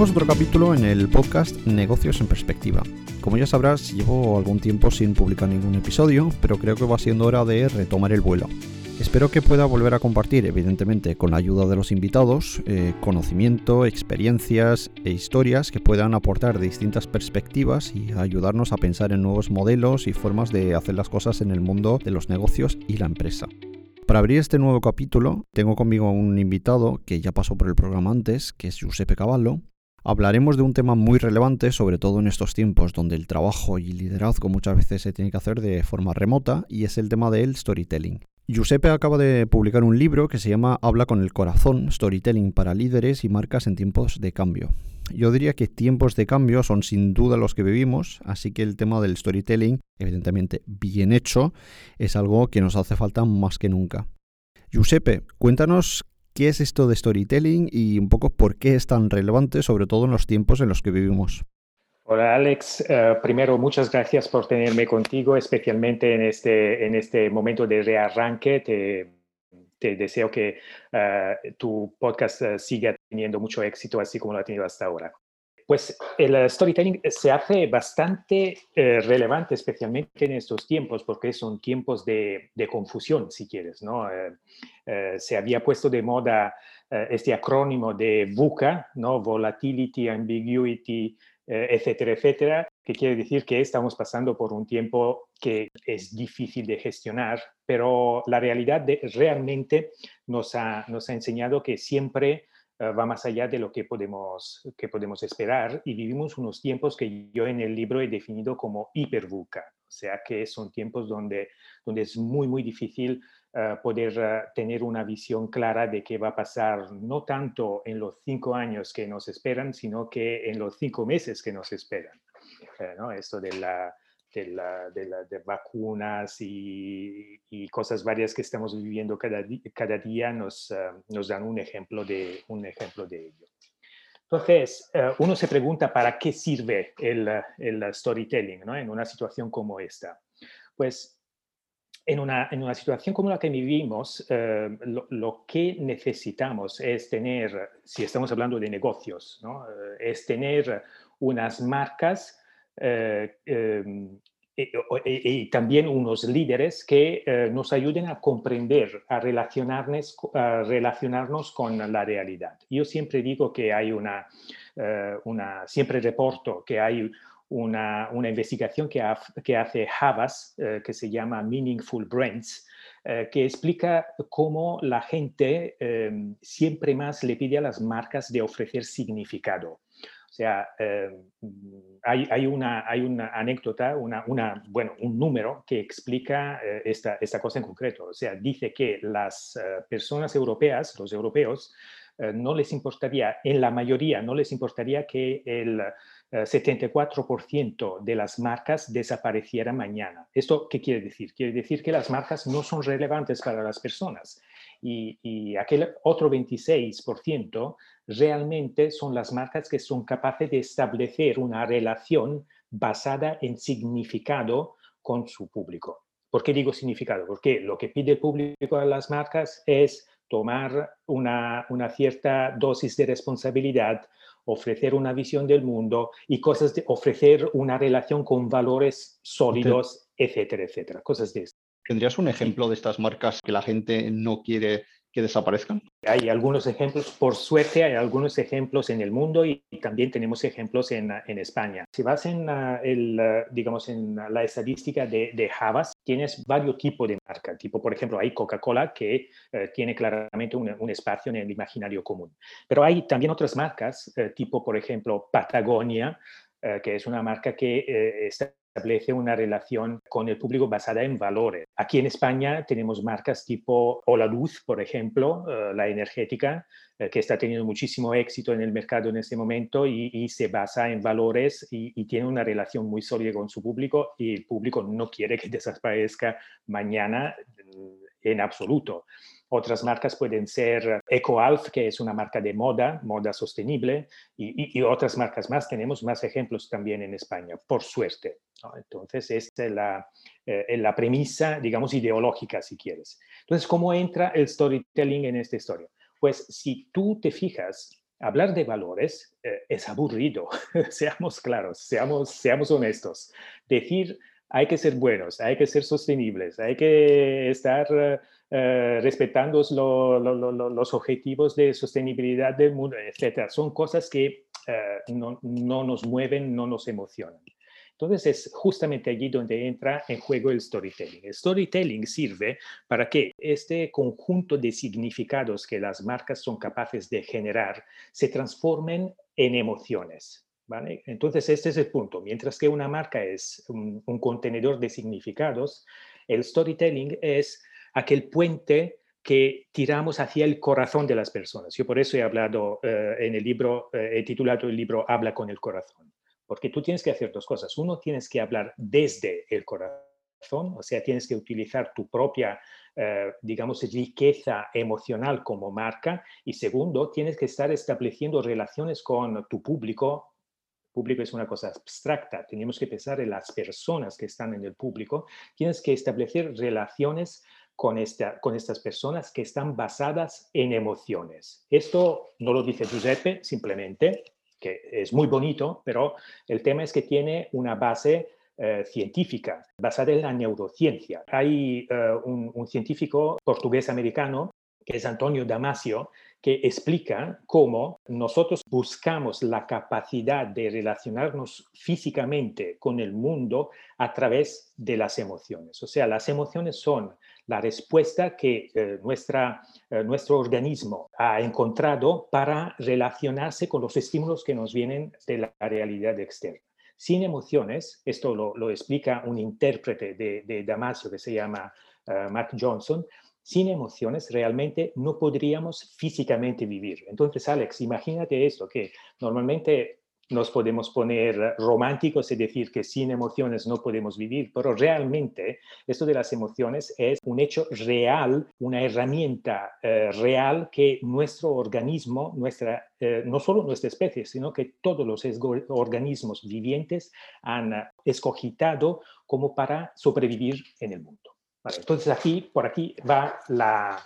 Comenzamos otro capítulo en el podcast Negocios en Perspectiva. Como ya sabrás, llevo algún tiempo sin publicar ningún episodio, pero creo que va siendo hora de retomar el vuelo. Espero que pueda volver a compartir, evidentemente, con la ayuda de los invitados, eh, conocimiento, experiencias e historias que puedan aportar distintas perspectivas y ayudarnos a pensar en nuevos modelos y formas de hacer las cosas en el mundo de los negocios y la empresa. Para abrir este nuevo capítulo, tengo conmigo un invitado que ya pasó por el programa antes, que es Giuseppe Cavallo. Hablaremos de un tema muy relevante, sobre todo en estos tiempos donde el trabajo y liderazgo muchas veces se tiene que hacer de forma remota, y es el tema del storytelling. Giuseppe acaba de publicar un libro que se llama Habla con el corazón, Storytelling para líderes y marcas en tiempos de cambio. Yo diría que tiempos de cambio son sin duda los que vivimos, así que el tema del storytelling, evidentemente bien hecho, es algo que nos hace falta más que nunca. Giuseppe, cuéntanos qué es esto de storytelling y un poco por qué es tan relevante, sobre todo en los tiempos en los que vivimos. Hola Alex, eh, primero muchas gracias por tenerme contigo, especialmente en este, en este momento de rearranque. Te, deseo que eh, tu podcast eh, siga teniendo mucho éxito, así como lo ha tenido hasta ahora. Pues el storytelling se hace bastante eh, relevante, especialmente en estos tiempos, porque son tiempos de, de confusión, si quieres. ¿no? se había puesto de moda este acrónimo de VUCA, ¿no? Volatility, Ambiguity, etcétera, etcétera, que quiere decir que estamos pasando por un tiempo que es difícil de gestionar, pero la realidad de, realmente nos ha, nos ha enseñado que siempre eh, va más allá de lo que podemos, que podemos esperar y vivimos unos tiempos que yo en el libro he definido como hipervuca, o sea que son tiempos donde, donde es muy, muy difícil uh, poder uh, tener una visión clara de qué va a pasar, no tanto en los cinco años que nos esperan, sino que en los cinco meses que nos esperan. ¿no? Esto de la, de, la, de, la, de vacunas y, y, cosas varias que estamos viviendo cada, cada día nos, uh, nos dan un ejemplo, de, un ejemplo de ello. Entonces, uh, uno se pregunta para qué sirve el, el storytelling ¿no? en una situación como esta. Pues en una, en una situación como la que vivimos, uh, lo, lo, que necesitamos es tener, si estamos hablando de negocios, ¿no? es tener unas marcas eh, y, y, también unos líderes que eh, nos ayuden a comprender, a relacionarnos, a relacionarnos con la realidad. Yo siempre digo que hay una, eh, una siempre reporto que hay una, una investigación que, que, hace Havas, eh, que se llama Meaningful Brains, eh, que explica cómo la gente em, siempre más le pide a las marcas de ofrecer significado. O sea, eh, hay, hay, una, hay una anécdota, una, una, bueno, un número que explica eh, esta, esta cosa en concreto. O sea, dice que las eh, personas europeas, los europeos, eh, no les importaría, en la mayoría, no les importaría que el 74% de las marcas desaparecieran mañana. ¿Esto qué quiere decir? Quiere decir que las marcas no son relevantes para las personas y, y aquel otro 26% realmente son las marcas que son capaces de establecer una relación basada en significado con su público. ¿Por qué digo significado? Porque lo que pide el público a las marcas es tomar una, una cierta dosis de responsabilidad, ofrecer una visión del mundo y cosas de ofrecer una relación con valores sólidos, etcétera, etcétera. Cosas de esto. ¿Tendrías un ejemplo de estas marcas que la gente no quiere que desaparezcan? Hay algunos ejemplos, por suerte hay algunos ejemplos en el mundo y, también tenemos ejemplos en, en España. Si vas en, uh, el, uh, digamos, en la estadística de, de Havas, tienes varios tipos de marca. Tipo, por ejemplo, hay Coca-Cola que uh, tiene claramente un, un, espacio en el imaginario común. Pero hay también otras marcas, tipo, por ejemplo, Patagonia, que es una marca que está establece una relación con el público basada en valores. Aquí en España tenemos marcas tipo Ola Luz, por ejemplo, uh, la energética, uh, que está teniendo muchísimo éxito en el mercado en este momento y, y se basa en valores y, y, tiene una relación muy sólida con su público y el público no quiere que desaparezca mañana en absoluto. Otras marcas pueden ser EcoAlf, que es una marca de moda, moda sostenible, y, y, y otras marcas más. Tenemos más ejemplos también en España, por suerte. ¿no? Entonces, esta es la, eh, la premisa, digamos, ideológica, si quieres. Entonces, ¿cómo entra el storytelling en esta historia? Pues si tú te fijas, hablar de valores eh, es aburrido, seamos claros, seamos, seamos honestos. Decir hay que ser buenos, hay que ser sostenibles, hay que estar eh, respetando los objetivos de sostenibilidad del mundo, etc. Son cosas que eh, no, no, nos mueven, no nos emocionan. Entonces es justamente allí donde entra en juego el storytelling. El storytelling sirve para que este conjunto de significados que las marcas son capaces de generar se transformen en emociones. Entonces, este es el punto. Mientras que una marca es un, contenedor de significados, el storytelling es aquel puente que tiramos hacia el corazón de las personas. Yo por eso he hablado eh, en el libro, eh, he titulado el libro Habla con el corazón, porque tú tienes que hacer dos cosas. Uno, tienes que hablar desde el corazón, o sea, tienes que utilizar tu propia, eh, digamos, riqueza emocional como marca. Y segundo, tienes que estar estableciendo relaciones con tu público público es una cosa abstracta, tenemos que pensar en las personas que están en el público, tienes que establecer relaciones con, esta, con estas personas que están basadas en emociones. Esto no lo dice Giuseppe simplemente, que es muy bonito, pero el tema es que tiene una base eh, científica basada en la neurociencia. Hay eh, un, un científico portugués-americano que es Antonio Damasio, que explica cómo nosotros buscamos la capacidad de relacionarnos físicamente con el mundo a través de las emociones. O sea, las emociones son la respuesta que eh, nuestra, eh, nuestro organismo ha encontrado para relacionarse con los estímulos que nos vienen de la realidad externa. Sin emociones, esto lo, explica un intérprete de, Damasio que se llama eh, Mark Johnson, sin emociones realmente no podríamos físicamente vivir. Entonces, Alex, imagínate esto, que normalmente nos podemos poner románticos y decir que sin emociones no podemos vivir, pero realmente esto de las emociones es un hecho real, una herramienta eh, real que nuestro organismo, nuestra, eh, no solo nuestra especie, sino que todos los organismos vivientes han escogitado como para sobrevivir en el mundo. Entonces aquí, por aquí va la,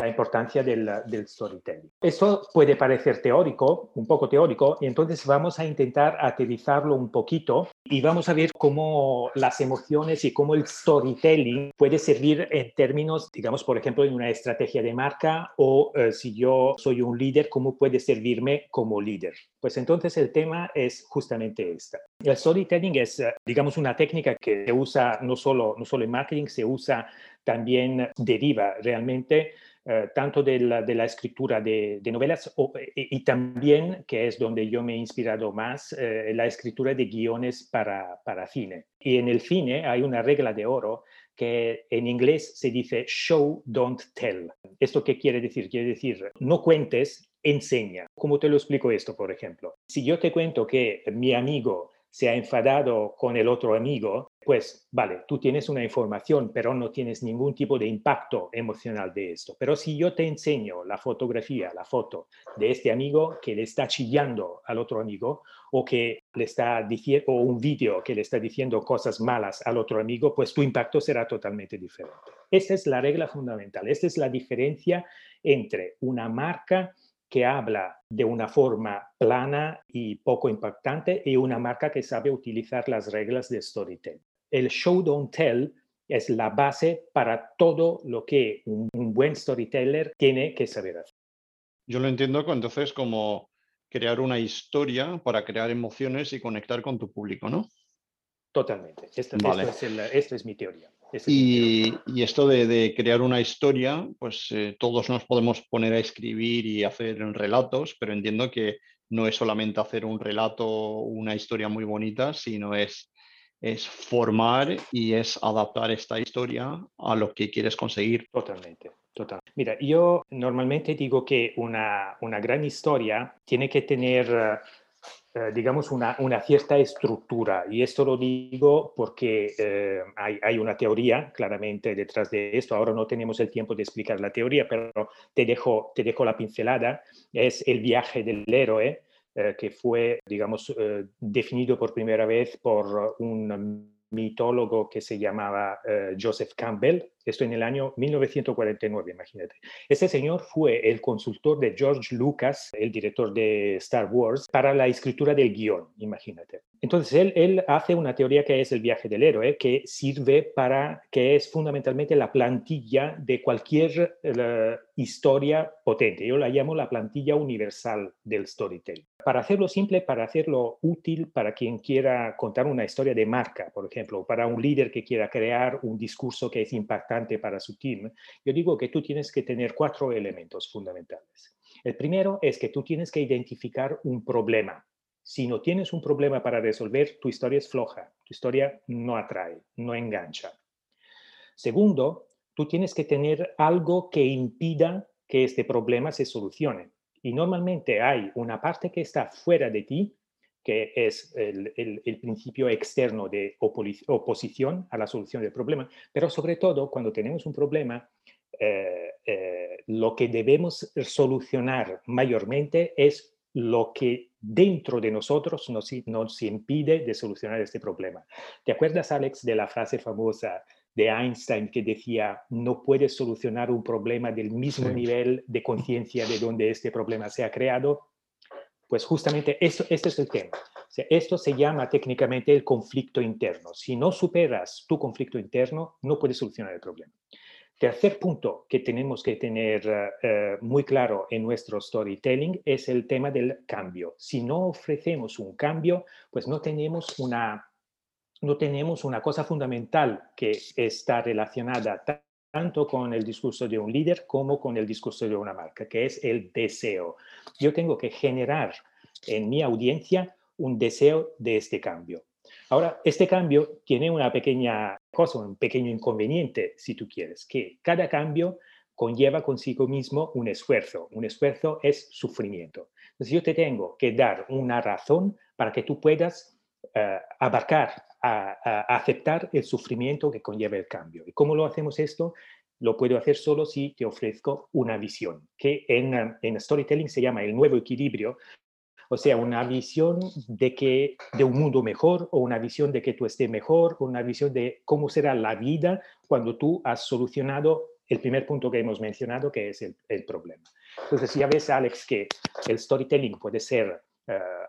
la importancia del, del, storytelling. Esto puede parecer teórico, un poco teórico, y entonces vamos a intentar aterrizarlo un poquito y vamos a ver cómo las emociones y cómo el storytelling puede servir en términos, digamos, por ejemplo, en una estrategia de marca o eh, si yo soy un líder, cómo puede servirme como líder. Pues entonces el tema es justamente esta. El storytelling es, eh, digamos, una técnica que se usa no solo, no solo en marketing, se usa también, deriva realmente eh, tanto de la, escritura de, novelas y, también, que es donde yo me he inspirado más, eh, la escritura de guiones para, para cine. Y en el cine hay una regla de oro que en inglés se dice show, don't tell. ¿Esto qué quiere decir? Quiere decir, no cuentes, enseña. ¿Cómo te lo explico esto, por ejemplo? Si yo te cuento que mi amigo se ha enfadado con el otro amigo, pues vale, tú tienes una información, pero no tienes ningún tipo de impacto emocional de esto. Pero si yo te enseño la fotografía, la foto de este amigo que le está chillando al otro amigo o que le está diciendo o un vídeo que le está diciendo cosas malas al otro amigo, pues tu impacto será totalmente diferente. Esta es la regla fundamental, esta es la diferencia entre una marca que habla de una forma plana y poco impactante y una marca que sabe utilizar las reglas de storytelling. El show don't tell es la base para todo lo que un, buen storyteller tiene que saber hacer. Yo lo entiendo entonces como crear una historia para crear emociones y conectar con tu público, ¿no? Totalmente. Esta, es, es mi teoría. Y, esto de, crear una historia, pues eh, todos nos podemos poner a escribir y hacer relatos, pero entiendo que no es solamente hacer un relato, una historia muy bonita, sino es, es formar y es adaptar esta historia a lo que quieres conseguir. Totalmente. Total. Mira, yo normalmente digo que una, una gran historia tiene que tener eh, digamos, una, una, cierta estructura. Y esto lo digo porque eh, hay, hay, una teoría claramente detrás de esto. Ahora no tenemos el tiempo de explicar la teoría, pero te dejo, te dejo la pincelada. Es el viaje del héroe, eh, que fue, digamos, definido por primera vez por un mitólogo que se llamaba eh, Joseph Campbell, esto en el año 1949, imagínate. Este señor fue el consultor de George Lucas, el director de Star Wars, para la escritura del guion, imagínate. Entonces, él, él hace una teoría que es el viaje del héroe, que sirve para, que es fundamentalmente la plantilla de cualquier eh, historia potente. Yo la llamo la plantilla universal del storytelling. Para hacerlo simple, para hacerlo útil para quien quiera contar una historia de marca, por ejemplo, para un líder que quiera crear un discurso que es impactante para su team, yo digo que tú tienes que tener cuatro elementos fundamentales. El primero es que tú tienes que identificar un problema si no tienes un problema para resolver, tu historia es floja, tu historia no atrae, no engancha. Segundo, tú tienes que tener algo que impida que este problema se solucione. Y normalmente hay una parte que está fuera de ti, que es el, principio externo de oposición a la solución del problema, pero sobre todo cuando tenemos un problema, eh, eh, lo que debemos solucionar mayormente es lo que dentro de nosotros nos, nos impide de solucionar este problema. ¿Te acuerdas, Alex, de la frase famosa de Einstein que decía, no puedes solucionar un problema del mismo nivel de conciencia de donde este problema se ha creado? Pues justamente esto, este es el tema. esto se llama técnicamente el conflicto interno. Si no superas tu conflicto interno, no puedes solucionar el problema. Tercer punto que tenemos que tener eh, eh, muy claro en nuestro storytelling es el tema del cambio. Si no ofrecemos un cambio, pues no tenemos una, no tenemos una cosa fundamental que está relacionada tanto con el discurso de un líder como con el discurso de una marca, que es el deseo. Yo tengo que generar en mi audiencia un deseo de este cambio. Ahora, este cambio tiene una pequeña cosa, un pequeño inconveniente, si tú quieres, que cada cambio conlleva consigo mismo un esfuerzo. Un esfuerzo es sufrimiento. Entonces yo te tengo que dar una razón para que tú puedas eh, abarcar, a, aceptar el sufrimiento que conlleva el cambio. ¿Y cómo lo hacemos esto? Lo puedo hacer solo si te ofrezco una visión, que en, en storytelling se llama el nuevo equilibrio, o sea, una visión de, que, de un mundo mejor o una visión de que tú estés mejor o una visión de cómo será la vida cuando tú has solucionado el primer punto que hemos mencionado, que es el, el problema. Entonces, ya ves, Alex, que el storytelling puede ser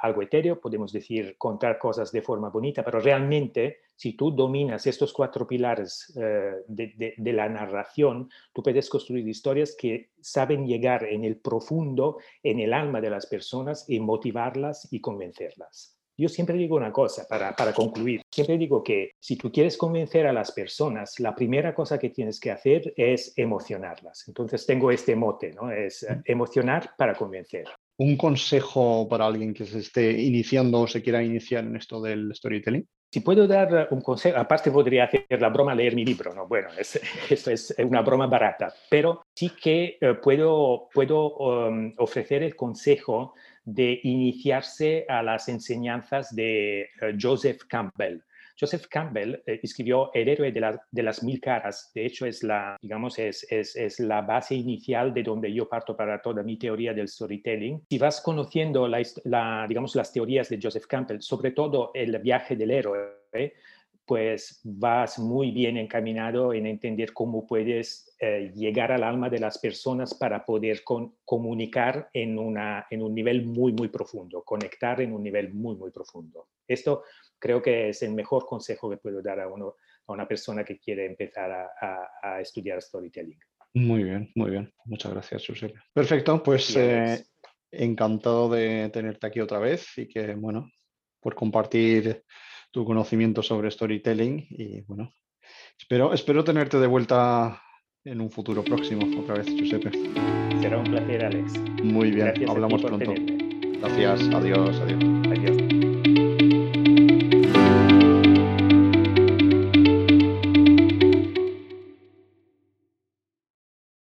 algo etéreo, podemos decir contar cosas de forma bonita, pero realmente si tú dominas estos cuatro pilares eh, de, la narración, tú puedes construir historias que saben llegar en el profundo, en el alma de las personas y motivarlas y convencerlas. Yo siempre digo una cosa para, para concluir. Siempre digo que si tú quieres convencer a las personas, la primera cosa que tienes que hacer es emocionarlas. Entonces tengo este mote, ¿no? Es eh, emocionar para convencer un consejo para alguien que se esté iniciando o se quiera iniciar en esto del storytelling? Si puedo dar un consejo, aparte podría hacer la broma leer mi libro, ¿no? Bueno, es, eso es una broma barata, pero sí que eh, puedo, puedo um, ofrecer el consejo de iniciarse a las enseñanzas de eh, Joseph Campbell. Joseph Campbell eh, escribió El héroe de, las mil caras. De hecho, es la, digamos, es, es, la base inicial de donde yo parto para toda mi teoría del storytelling. Si vas conociendo la, digamos, las teorías de Joseph Campbell, sobre todo el viaje del héroe, pues vas muy bien encaminado en entender cómo puedes eh, llegar al alma de las personas para poder comunicar en, una, en un nivel muy, muy profundo, conectar en un nivel muy, muy profundo. Esto creo que es el mejor consejo que puedo dar a, uno, a una persona que quiere empezar a, estudiar storytelling. Muy bien, muy bien. Muchas gracias, Josep. Perfecto, pues eh, encantado de tenerte aquí otra vez y que, bueno, por compartir tu conocimiento sobre storytelling y, bueno, espero, espero tenerte de vuelta en un futuro próximo otra vez, Giuseppe. Será un placer, Alex. Muy bien, hablamos pronto. Gracias, adiós. Adiós.